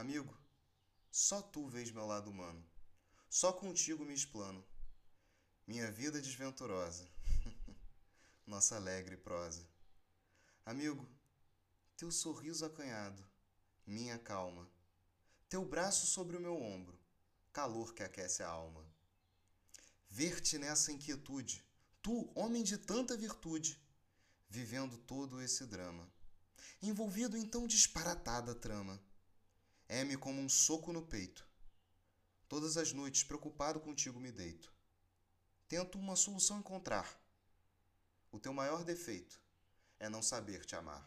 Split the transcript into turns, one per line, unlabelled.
Amigo, só tu vês meu lado humano. Só contigo me explano. Minha vida desventurosa. Nossa alegre prosa. Amigo, teu sorriso acanhado, minha calma. Teu braço sobre o meu ombro, calor que aquece a alma. Ver-te nessa inquietude, tu, homem de tanta virtude, vivendo todo esse drama, envolvido em tão disparatada trama é-me como um soco no peito. Todas as noites, preocupado contigo, me deito. Tento uma solução encontrar. O teu maior defeito é não saber te amar.